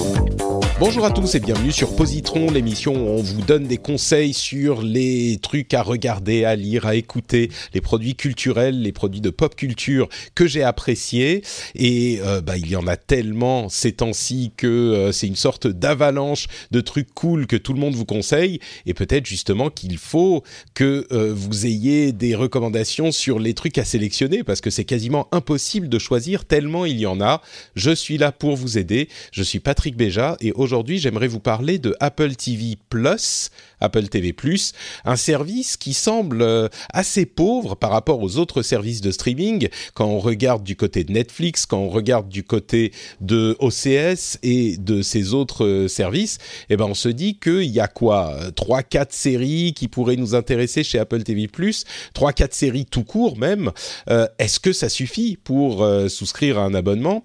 Bye. Bonjour à tous et bienvenue sur Positron, l'émission où on vous donne des conseils sur les trucs à regarder, à lire, à écouter, les produits culturels, les produits de pop culture que j'ai appréciés. Et euh, bah, il y en a tellement ces temps-ci que euh, c'est une sorte d'avalanche de trucs cool que tout le monde vous conseille. Et peut-être justement qu'il faut que euh, vous ayez des recommandations sur les trucs à sélectionner parce que c'est quasiment impossible de choisir tellement il y en a. Je suis là pour vous aider. Je suis Patrick Béja et aujourd'hui j'aimerais vous parler de Apple TV Plus, Apple TV Plus, un service qui semble euh, assez pauvre par rapport aux autres services de streaming quand on regarde du côté de Netflix, quand on regarde du côté de OCS et de ces autres euh, services, eh ben on se dit qu'il y a quoi trois quatre séries qui pourraient nous intéresser chez Apple TV Plus, trois quatre séries tout court même. Euh, Est-ce que ça suffit pour euh, souscrire à un abonnement?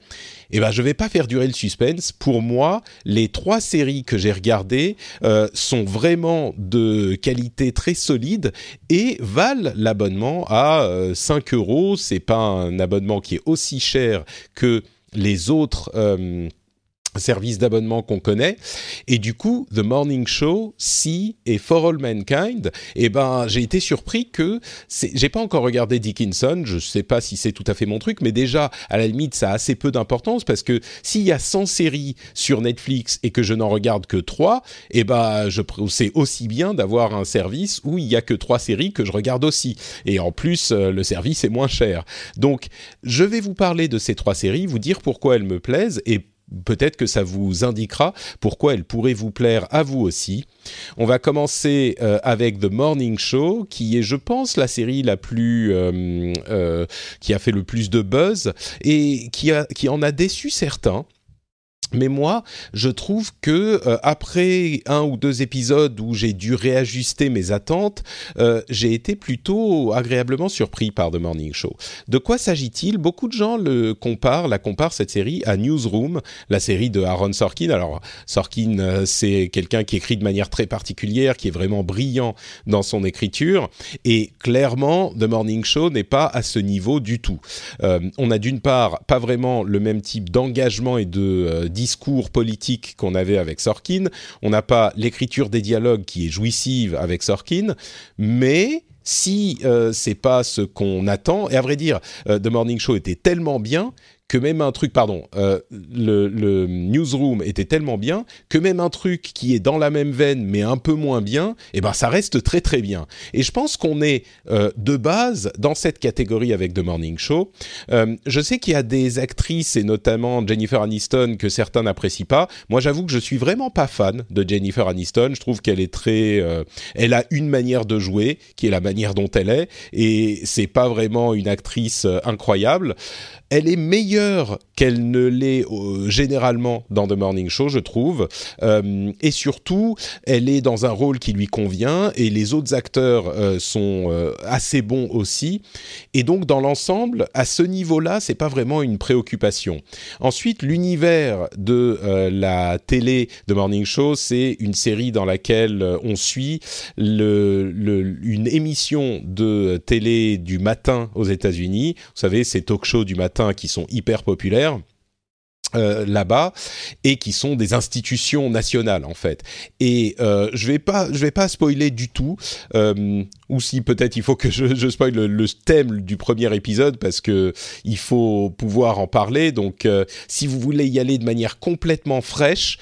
Eh ben, je vais pas faire durer le suspense. Pour moi, les trois séries que j'ai regardées euh, sont vraiment de qualité très solide et valent l'abonnement à euh, 5 euros. C'est pas un abonnement qui est aussi cher que les autres. Euh, services d'abonnement qu'on connaît. Et du coup The Morning Show, Si et For All Mankind et ben j'ai été surpris que j'ai pas encore regardé Dickinson je sais pas si c'est tout à fait mon truc mais déjà à la limite ça a assez peu d'importance parce que s'il y a 100 séries sur Netflix et que je n'en regarde que 3 et ben je c'est aussi bien d'avoir un service où il y a que trois séries que je regarde aussi. Et en plus euh, le service est moins cher. Donc je vais vous parler de ces trois séries vous dire pourquoi elles me plaisent et peut-être que ça vous indiquera pourquoi elle pourrait vous plaire à vous aussi. On va commencer euh, avec The Morning Show, qui est, je pense, la série la plus euh, euh, qui a fait le plus de buzz et qui, qui en a déçu certains. Mais moi, je trouve que euh, après un ou deux épisodes où j'ai dû réajuster mes attentes, euh, j'ai été plutôt agréablement surpris par The Morning Show. De quoi s'agit-il? Beaucoup de gens le comparent, la comparent cette série à Newsroom, la série de Aaron Sorkin. Alors Sorkin, euh, c'est quelqu'un qui écrit de manière très particulière, qui est vraiment brillant dans son écriture, et clairement, The Morning Show n'est pas à ce niveau du tout. On a d'une part pas vraiment le même type d'engagement et de discours politique qu'on avait avec Sorkin. On n'a pas l'écriture des dialogues qui est jouissive avec Sorkin, mais si euh, c'est pas ce qu'on attend, et à vrai dire, euh, The Morning Show était tellement bien que même un truc, pardon, euh, le, newsroom était tellement bien que même un truc qui est dans la même veine mais un peu moins bien, eh ben ça reste très très bien. Et je pense qu'on est euh, de base dans cette catégorie avec The Morning Show. Euh, je sais qu'il y a des actrices et notamment Jennifer Aniston que certains n'apprécient pas. Moi, j'avoue que je suis vraiment pas fan de Jennifer Aniston. Je trouve qu'elle est très, elle a une manière de jouer qui est la manière dont elle est et c'est pas vraiment une actrice incroyable elle est meilleure meilleure qu'elle ne l'est euh, généralement dans The Morning Show, je trouve. Euh, et surtout, elle est dans un rôle qui lui convient et les autres acteurs euh, sont assez bons aussi. Et donc, dans l'ensemble, à ce niveau-là, c'est pas vraiment une préoccupation. Ensuite, l'univers de la télé de Morning Show, c'est une série dans laquelle on suit une émission de télé du matin aux États-Unis. Vous savez, ces talk shows du matin qui sont hyper populaires. Euh, là-bas et qui sont des institutions nationales en fait. Et euh, je vais pas je vais pas spoiler du tout euh, ou si peut-être il faut que je, je spoil le, thème du premier épisode parce que il faut pouvoir en parler. Donc si vous voulez y aller de manière complètement fraîche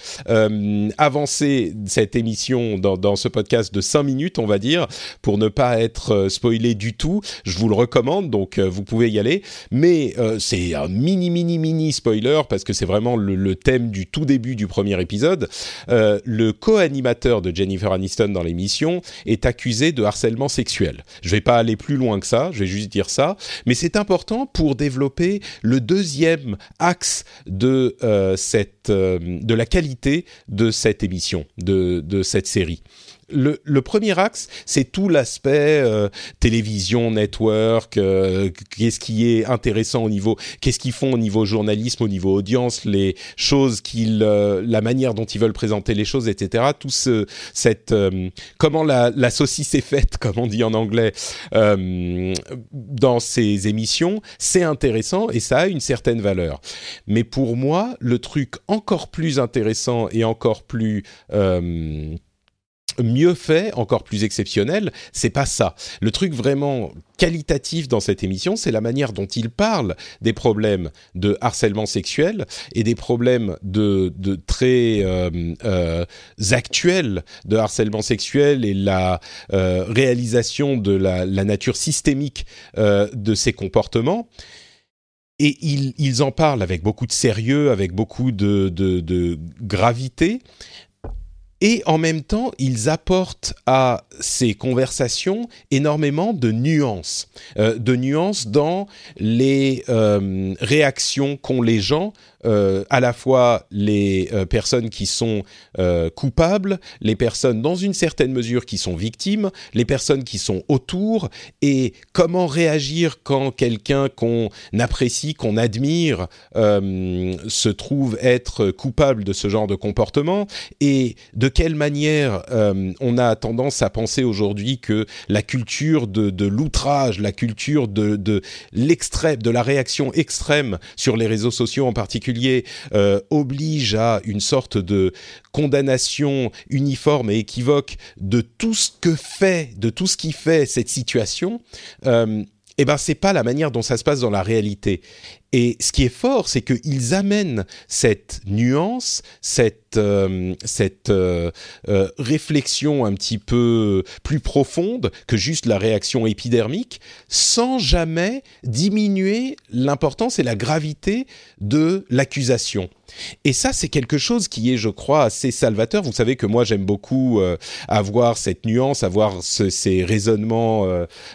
avancez cette émission dans, dans ce podcast de 5 minutes on va dire pour ne pas être spoilé du tout. Je vous le recommande donc vous pouvez y aller. Mais c'est un mini mini mini spoiler parce que c'est c'est vraiment le, thème du tout début du premier épisode. Euh, le co-animateur de Jennifer Aniston dans l'émission est accusé de harcèlement sexuel. Je vais pas aller plus loin que ça, je vais juste dire ça, mais c'est important pour développer le deuxième axe de euh, cette de la qualité de cette émission, de, cette série le, premier axe, c'est tout l'aspect euh, télévision, network, euh, qu'est-ce qui est intéressant au niveau, qu'est-ce qu'ils font au niveau journalisme, au niveau audience, les choses qu'ils, euh, la manière dont ils veulent présenter les choses, etc. Tout ce, cette, comment la, la, saucisse est faite, comme on dit en anglais, dans ces émissions, c'est intéressant et ça a une certaine valeur. Mais pour moi, le truc encore plus intéressant et encore plus mieux fait, encore plus exceptionnel, c'est pas ça. Le truc vraiment qualitatif dans cette émission, c'est la manière dont il parle des problèmes de harcèlement sexuel et des problèmes de, très euh, euh, actuels de harcèlement sexuel et la euh, réalisation de la, nature systémique de ces comportements. Et ils, en parlent avec beaucoup de sérieux, avec beaucoup de, gravité, et en même temps, ils apportent à ces conversations énormément de nuances, euh, de nuances dans les euh, réactions qu'ont les gens euh, à la fois les euh, personnes qui sont euh, coupables, les personnes dans une certaine mesure qui sont victimes, les personnes qui sont autour, et comment réagir quand quelqu'un qu'on apprécie, qu'on admire, se trouve être coupable de ce genre de comportement, et de quelle manière on a tendance à penser aujourd'hui que la culture de, l'outrage, la culture de l'extrême, de la réaction extrême sur les réseaux sociaux en particulier, euh, oblige à une sorte de condamnation uniforme et équivoque de tout ce que fait, de tout ce qui fait cette situation, euh, eh ben c'est pas la manière dont ça se passe dans la réalité. Et ce qui est fort, c'est qu'ils amènent cette nuance, cette, euh, cette euh, euh, réflexion un petit peu plus profonde que juste la réaction épidermique, sans jamais diminuer l'importance et la gravité de l'accusation. Et ça, c'est quelque chose qui est, je crois, assez salvateur. Vous savez que moi, j'aime beaucoup avoir cette nuance, avoir ces raisonnements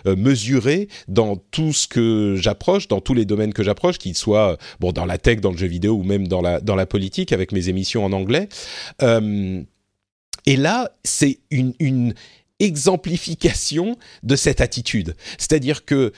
mesurés dans tout ce que j'approche, dans tous les domaines que j'approche, qu'il soit bon dans la tech, dans le jeu vidéo ou même dans la dans la politique avec mes émissions en anglais. Euh, et là, c'est une, une exemplification de cette attitude. C'est-à-dire que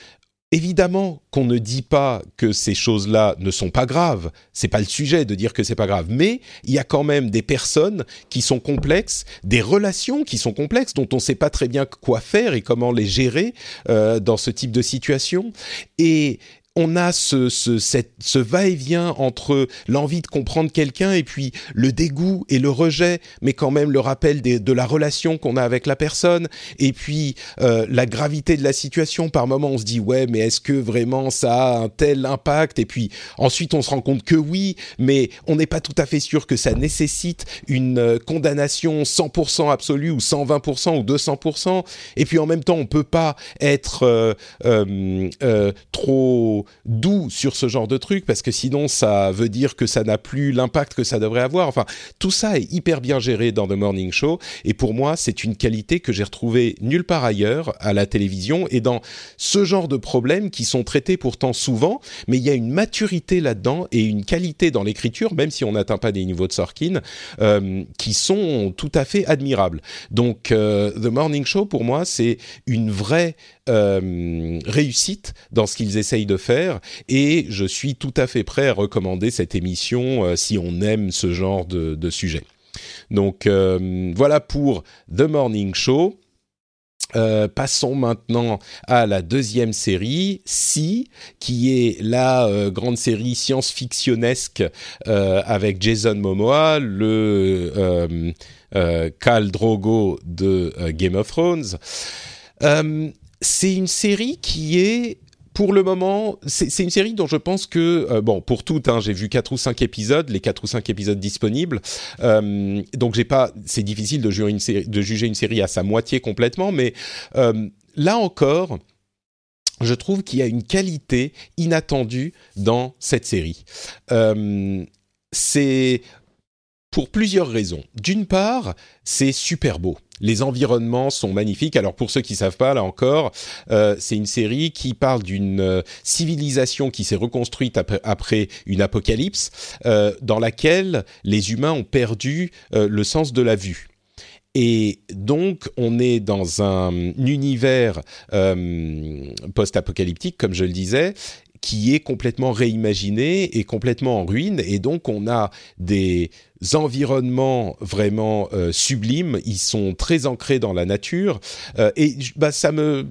Évidemment qu'on ne dit pas que ces choses-là ne sont pas graves, c'est pas le sujet de dire que c'est pas grave, mais il y a quand même des personnes qui sont complexes, des relations qui sont complexes dont on ne sait pas très bien quoi faire et comment les gérer euh, dans ce type de situation. Et on a ce, ce, va-et-vient entre l'envie de comprendre quelqu'un et puis le dégoût et le rejet, mais quand même le rappel de la relation qu'on a avec la personne, et puis euh, la gravité de la situation. Par moment, on se dit ouais, mais est-ce que vraiment ça a un tel impact? Et puis ensuite, on se rend compte que oui, mais on n'est pas tout à fait sûr que ça nécessite une euh, condamnation 100% absolue ou 120% ou 200%. Et puis en même temps, on peut pas être euh, trop doux sur ce genre de truc parce que sinon ça veut dire que ça n'a plus l'impact que ça devrait avoir. Enfin, tout ça est hyper bien géré dans The Morning Show et pour moi, c'est une qualité que j'ai retrouvée nulle part ailleurs à la télévision et dans ce genre de problèmes qui sont traités pourtant souvent, mais il y a une maturité là-dedans et une qualité dans l'écriture, même si on n'atteint pas des niveaux de Sorkin, euh, qui sont tout à fait admirables. Donc, euh, The Morning Show, pour moi, c'est une vraie euh, réussite dans ce qu'ils essayent de faire et je suis tout à fait prêt à recommander cette émission euh, si on aime ce genre de, sujet. Donc euh, voilà pour The Morning Show. passons maintenant à la deuxième série, Si, qui est la grande série science-fictionnesque avec Jason Momoa, le Khal Drogo de Game of Thrones c'est une série qui est pour le moment, c'est une série dont je pense que, euh, bon, pour toutes, hein, j'ai vu quatre ou cinq épisodes, les quatre ou cinq épisodes disponibles, euh, donc j'ai pas, c'est difficile de juger, une série, de juger une série à sa moitié complètement, mais euh, là encore, je trouve qu'il y a une qualité inattendue dans cette série. c'est pour plusieurs raisons. D'une part, c'est super beau. Les environnements sont magnifiques. Alors pour ceux qui savent pas, là encore, euh, c'est une série qui parle d'une euh, civilisation qui s'est reconstruite après, une apocalypse, euh, dans laquelle les humains ont perdu le sens de la vue. Et donc, on est dans un univers post-apocalyptique, comme je le disais, qui est complètement réimaginé et complètement en ruine. Et donc, on a des environnements vraiment euh, sublimes. Ils sont très ancrés dans la nature. Euh, et bah, ça me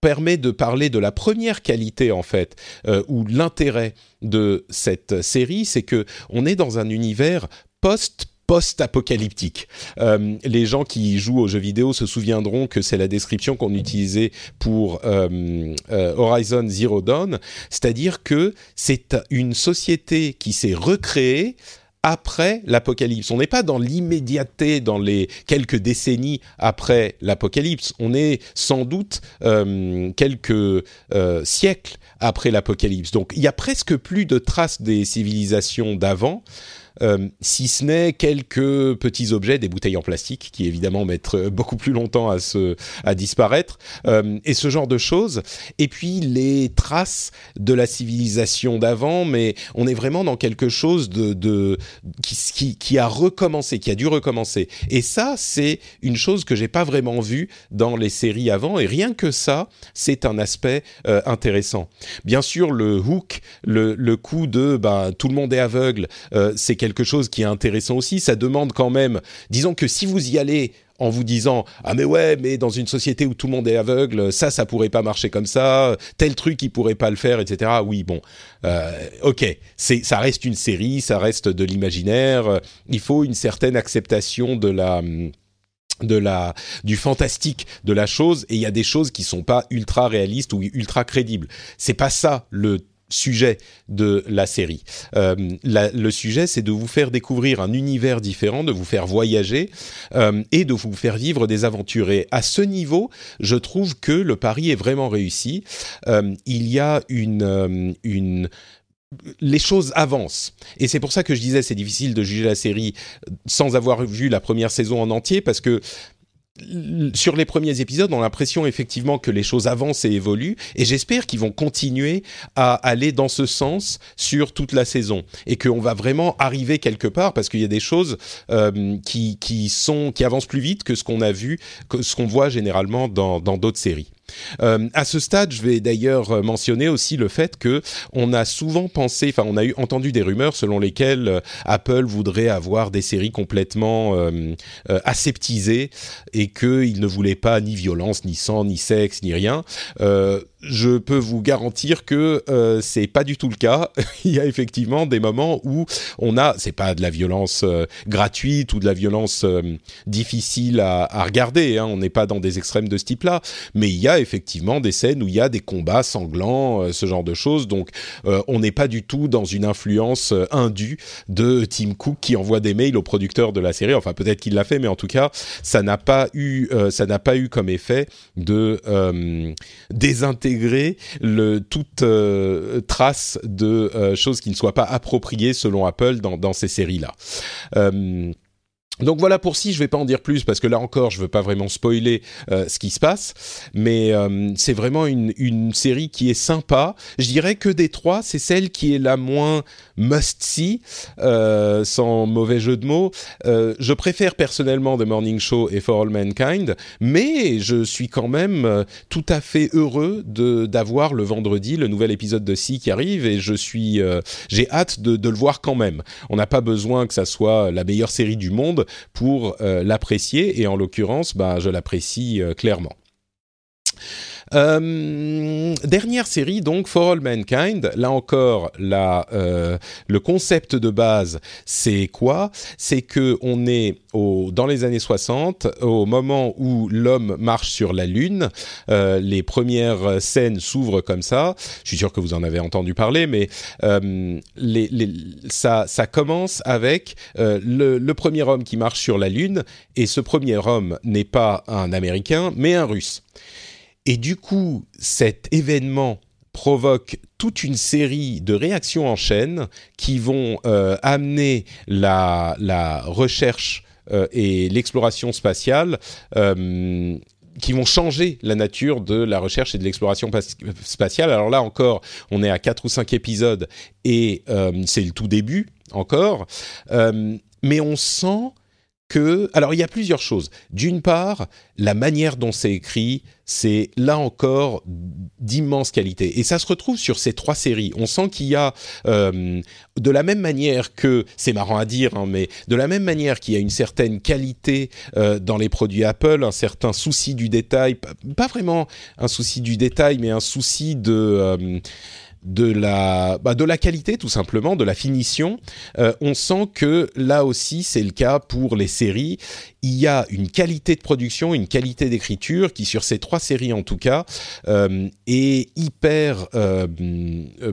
permet de parler de la première qualité en fait euh, ou l'intérêt de cette série c'est que on est dans un univers post post-apocalyptique. Euh, les gens qui jouent aux jeux vidéo se souviendront que c'est la description qu'on utilisait pour euh, euh, Horizon Zero Dawn, c'est-à-dire que c'est une société qui s'est recréée après l'apocalypse. On n'est pas dans l'immédiateté, dans les quelques décennies après l'apocalypse. On est sans doute quelques siècles après l'apocalypse. Donc il y a presque plus de traces des civilisations d'avant. Euh, si ce n'est quelques petits objets, des bouteilles en plastique qui évidemment mettent euh, beaucoup plus longtemps à se à disparaître euh, et ce genre de choses. Et puis les traces de la civilisation d'avant, mais on est vraiment dans quelque chose de, qui, a recommencé, qui a dû recommencer. Et ça, c'est une chose que j'ai pas vraiment vue dans les séries avant. Et rien que ça, c'est un aspect intéressant. Bien sûr, le hook, le, le coup de ben, tout le monde est aveugle, c'est quelque quelque chose qui est intéressant aussi. Ça demande quand même, disons que si vous y allez en vous disant ah mais ouais mais dans une société où tout le monde est aveugle ça ça pourrait pas marcher comme ça tel truc il pourrait pas le faire etc oui bon euh, ok c'est ça reste une série ça reste de l'imaginaire il faut une certaine acceptation de la de la du fantastique de la chose et il y a des choses qui sont pas ultra réalistes ou ultra crédibles c'est pas ça le sujet de la série. Euh, le sujet, c'est de vous faire découvrir un univers différent, de vous faire voyager euh, et de vous faire vivre des aventures. Et à ce niveau, je trouve que le pari est vraiment réussi. Euh, il y a une, une les choses avancent. Et c'est pour ça que je disais c'est difficile de juger la série sans avoir vu la première saison en entier parce que sur les premiers épisodes, on a l'impression effectivement que les choses avancent et évoluent, et j'espère qu'ils vont continuer à aller dans ce sens sur toute la saison, et qu'on va vraiment arriver quelque part, parce qu'il y a des choses euh, qui, qui, sont, qui avancent plus vite que ce qu'on a vu, que ce qu'on voit généralement dans d'autres séries. Euh, à ce stade, je vais d'ailleurs mentionner aussi le fait que on a souvent pensé, enfin, on a entendu des rumeurs selon lesquelles euh, Apple voudrait avoir des séries complètement euh, euh aseptisées et qu'il ne voulait pas ni violence, ni sang, ni sexe, ni rien. Je peux vous garantir que euh, c'est pas du tout le cas. Il y a effectivement des moments où on a, c'est pas de la violence euh, gratuite ou de la violence euh, difficile à, à regarder. Hein, on n'est pas dans des extrêmes de ce type-là, mais il y a effectivement des scènes où il y a des combats sanglants, euh, ce genre de choses. Donc, on n'est pas du tout dans une influence indue de Tim Cook qui envoie des mails au producteur de la série. Enfin, peut-être qu'il l'a fait, mais en tout cas, ça n'a pas eu, ça n'a pas eu comme effet de désintégrer intégrer toute euh, trace de euh, choses qui ne soient pas appropriées selon Apple dans, dans ces séries-là. Euh, donc voilà pour si, je vais pas en dire plus parce que là encore, je veux pas vraiment spoiler euh, ce qui se passe, mais euh, c'est vraiment une, une, série qui est sympa. Je dirais que des trois, c'est celle qui est la moins must-see, euh, sans mauvais jeu de mots. Euh, je préfère personnellement The Morning Show et For All Mankind, mais je suis quand même euh, tout à fait heureux d'avoir le vendredi le nouvel épisode de Si qui arrive et je suis, j'ai hâte de, de le voir quand même. On n'a pas besoin que ça soit la meilleure série du monde pour euh, l'apprécier et en l'occurrence, bah, je l'apprécie euh, clairement. Euh, dernière série donc For All Mankind. Là encore, la, euh, le concept de base, c'est quoi? C'est que on est dans les années 60, au moment où l'homme marche sur la lune. Euh, les premières scènes s'ouvrent comme ça. Je suis sûr que vous en avez entendu parler, mais ça, commence avec le premier homme qui marche sur la lune, et ce premier homme n'est pas un Américain, mais un Russe. Et du coup, cet événement provoque toute une série de réactions en chaîne qui vont amener la, recherche et l'exploration spatiale qui vont changer la nature de la recherche et de l'exploration spatiale. Alors là encore, on est à quatre ou cinq épisodes et euh, c'est le tout début encore, euh, mais on sent Alors il y a plusieurs choses. D'une part, la manière dont c'est écrit, c'est là encore d'immense qualité. Et ça se retrouve sur ces trois séries. On sent qu'il y a, euh, de la même manière que, c'est marrant à dire, hein, mais de la même manière qu'il y a une certaine qualité euh, dans les produits Apple, un certain souci du détail, pas vraiment un souci du détail, mais un souci de... Euh, de la, bah, de la qualité tout simplement, de la finition. Euh, on sent que là aussi c'est le cas pour les séries. Il y a une qualité de production, une qualité d'écriture qui sur ces trois séries en tout cas euh, est hyper euh,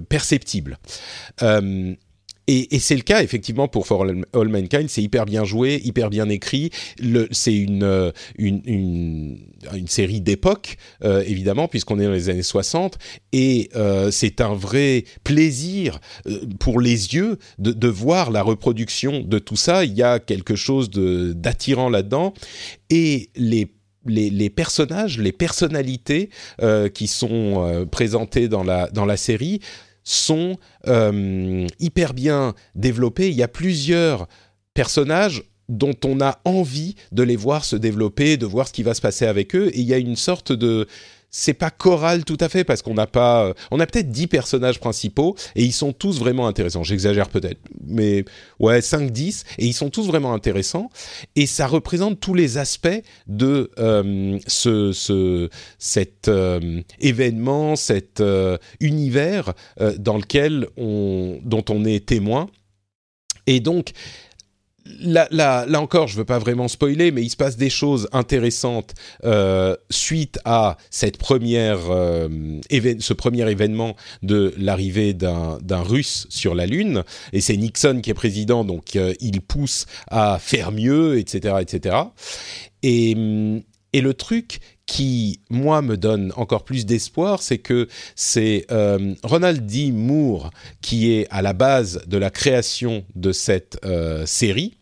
perceptible. Et, et c'est le cas effectivement pour For All Mankind, c'est hyper bien joué, hyper bien écrit. C'est une, euh, une, une, une, série d'époque, euh, évidemment, puisqu'on est dans les années 60, et euh, c'est un vrai plaisir euh, pour les yeux de, de, voir la reproduction de tout ça. Il y a quelque chose d'attirant là-dedans, et les les, les, personnages, les personnalités euh, qui sont euh, présentées dans la, dans la série sont euh, hyper bien développés. Il y a plusieurs personnages dont on a envie de les voir se développer, de voir ce qui va se passer avec eux. Et il y a une sorte de c'est pas choral tout à fait parce qu'on n'a pas, euh, on a peut-être 10 personnages principaux et ils sont tous vraiment intéressants. J'exagère peut-être, mais ouais, 5 10 et ils sont tous vraiment intéressants et ça représente tous les aspects de euh, ce, ce cet euh, événement, cet univers dans lequel on dont on est témoin. Et donc, Là, là, là, encore, je veux pas vraiment spoiler, mais il se passe des choses intéressantes euh, suite à cette première, euh, ce premier événement de l'arrivée d'un Russe sur la Lune. Et c'est Nixon qui est président, donc euh, il pousse à faire mieux, etc., etc. Et, et le truc qui, moi, me donne encore plus d'espoir, c'est que c'est euh, Ronald D. Moore qui est à la base de la création de cette euh, série.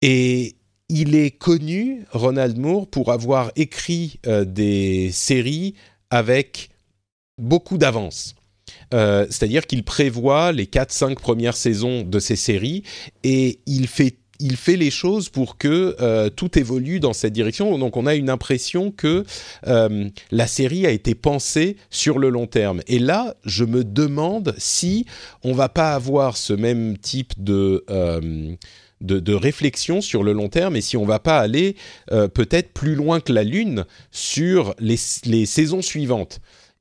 Et il est connu, Ronald Moore, pour avoir écrit euh, des séries avec beaucoup d'avance. C'est-à-dire qu'il prévoit les 4-5 premières saisons de ces séries et il fait il fait les choses pour que euh, tout évolue dans cette direction. Donc on a une impression que euh, la série a été pensée sur le long terme. Et là, je me demande si on va pas avoir ce même type de euh, réflexion sur le long terme et si on va pas aller peut-être plus loin que la Lune sur les saisons suivantes.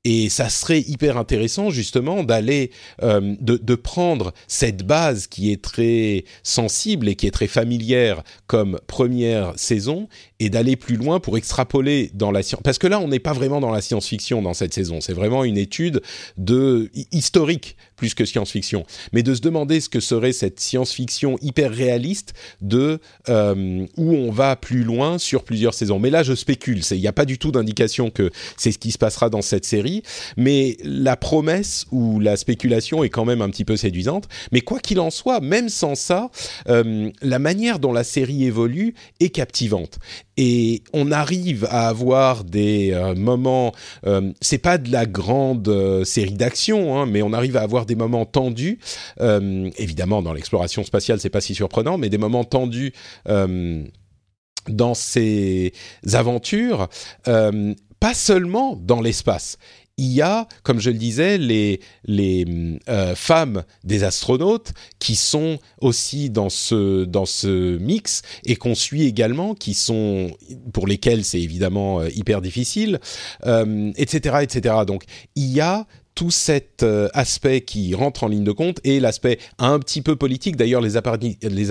Et ça serait hyper intéressant justement d'aller, euh, de, de, prendre cette base qui est très sensible et qui est très familière comme première saison et d'aller plus loin pour extrapoler dans la science. Parce que là, on n'est pas vraiment dans la science-fiction dans cette saison. C'est vraiment une étude de historique plus que science-fiction, mais de se demander ce que serait cette science-fiction hyper réaliste de euh, où on va plus loin sur plusieurs saisons. Mais là, je spécule. Il n'y a pas du tout d'indication que c'est ce qui se passera dans cette série, mais la promesse ou la spéculation est quand même un petit peu séduisante. Mais quoi qu'il en soit, même sans ça, euh, la manière dont la série évolue est captivante et on arrive à avoir des euh, moments. Euh, c'est pas de la grande euh, série d'action, hein, mais on arrive à avoir des moments tendus. Évidemment, dans l'exploration spatiale, c'est pas si surprenant, mais des moments tendus dans ces aventures. pas seulement dans l'espace il y a, comme je le disais, les, les euh, femmes des astronautes qui sont aussi dans ce, dans ce mix et qu'on suit également, qui sont, pour lesquelles c'est évidemment euh, hyper difficile, euh, etc., etc. Donc, il y a tout cet aspect qui rentre en ligne de compte et l'aspect un petit peu politique. D'ailleurs, les,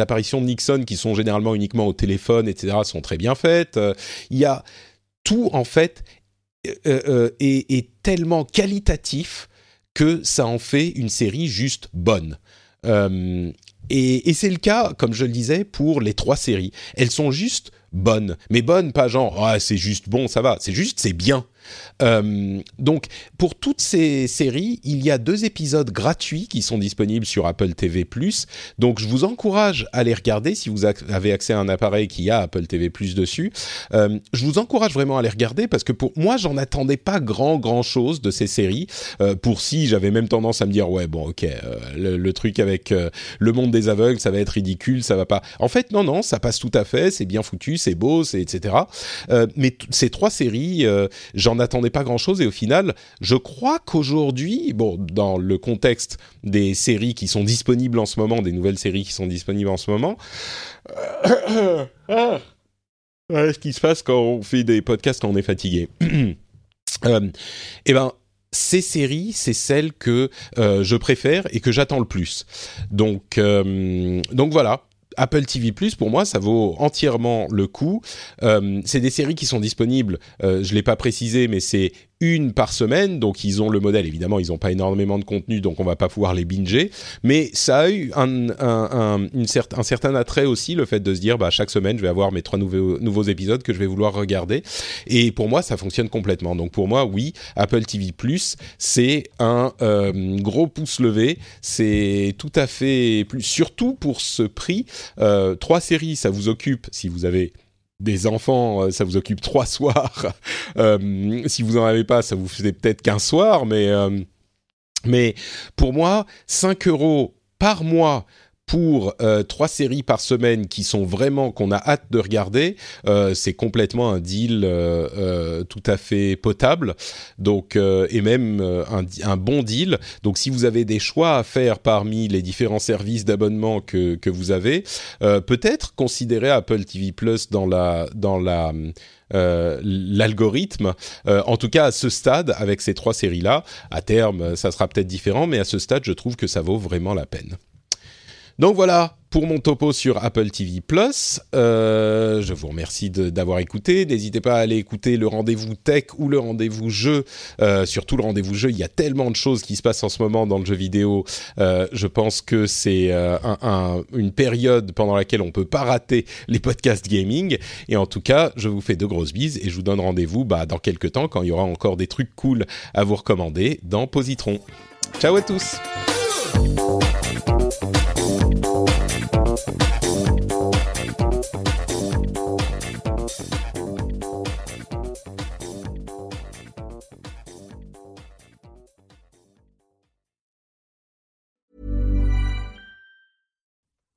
apparitions de Nixon, qui sont généralement uniquement au téléphone, etc., sont très bien faites. il y a tout, en fait, euh, euh, est, tellement qualitatif que ça en fait une série juste bonne. Euh, et, c'est le cas, comme je le disais, pour les trois séries. Elles sont juste bonne. Mais bonne, pas genre, ah, c'est juste bon, ça va. C'est juste, c'est bien. Euh, donc, pour toutes ces séries, il y a deux épisodes gratuits qui sont disponibles sur Apple TV+. Donc, je vous encourage à les regarder si vous avez accès à un appareil qui a Apple TV+ dessus. Euh, je vous encourage vraiment à les regarder parce que pour moi, j'en attendais pas grand grand chose de ces séries. Euh, pour si, j'avais même tendance à me dire ouais bon ok, le, truc avec le monde des aveugles, ça va être ridicule, ça va pas. En fait, non non, ça passe tout à fait, c'est bien foutu, c'est beau, c'est etc. Euh, mais ces trois séries, j'en n'attendais pas grand-chose et au final, je crois qu'aujourd'hui, bon, dans le contexte des séries qui sont disponibles en ce moment, des nouvelles séries qui sont disponibles en ce moment, euh, ce qui se passe quand on fait des podcasts quand on est fatigué. euh, eh ben, ces séries, c'est celles que euh, je préfère et que j'attends le plus. Donc, euh, donc voilà. Apple TV Plus, pour moi, ça vaut entièrement le coup. Euh, c'est des séries qui sont disponibles. Euh, je l'ai pas précisé, mais c'est une par semaine, donc ils ont le modèle. Évidemment, ils n'ont pas énormément de contenu, donc on va pas pouvoir les binger. Mais ça a eu un, un, un, une un certain attrait aussi, le fait de se dire, bah, chaque semaine, je vais avoir mes trois nouveaux, nouveaux épisodes que je vais vouloir regarder. Et pour moi, ça fonctionne complètement. Donc pour moi, oui, Apple TV Plus, c'est un euh, gros pouce levé. C'est tout à fait plus, surtout pour ce prix. Euh, trois séries, ça vous occupe si vous avez des enfants, euh, ça vous occupe trois soirs. Euh, si vous en avez pas, ça vous faisait peut-être qu'un soir, mais euh, mais pour moi, 5 euros par mois pour euh, trois séries par semaine qui sont vraiment qu'on a hâte de regarder, euh, c'est complètement un deal euh, euh tout à fait potable. Donc euh, et même euh, un, un, bon deal. Donc si vous avez des choix à faire parmi les différents services d'abonnement que que vous avez, peut-être considérer Apple TV Plus dans la dans la euh, l'algorithme. Euh, en tout cas, à ce stade, avec ces trois séries-là, à terme, ça sera peut-être différent, mais à ce stade, je trouve que ça vaut vraiment la peine. Donc voilà pour mon topo sur Apple TV Plus. Euh, je vous remercie d'avoir écouté. N'hésitez pas à aller écouter le rendez-vous tech ou le rendez-vous jeu. Euh, surtout le rendez-vous jeu, il y a tellement de choses qui se passent en ce moment dans le jeu vidéo. Euh, je pense que c'est un, un, une période pendant laquelle on peut pas rater les podcasts gaming. Et en tout cas, je vous fais de grosses bises et je vous donne rendez-vous bah, dans quelques temps quand il y aura encore des trucs cool à vous recommander dans Positron. Ciao à tous.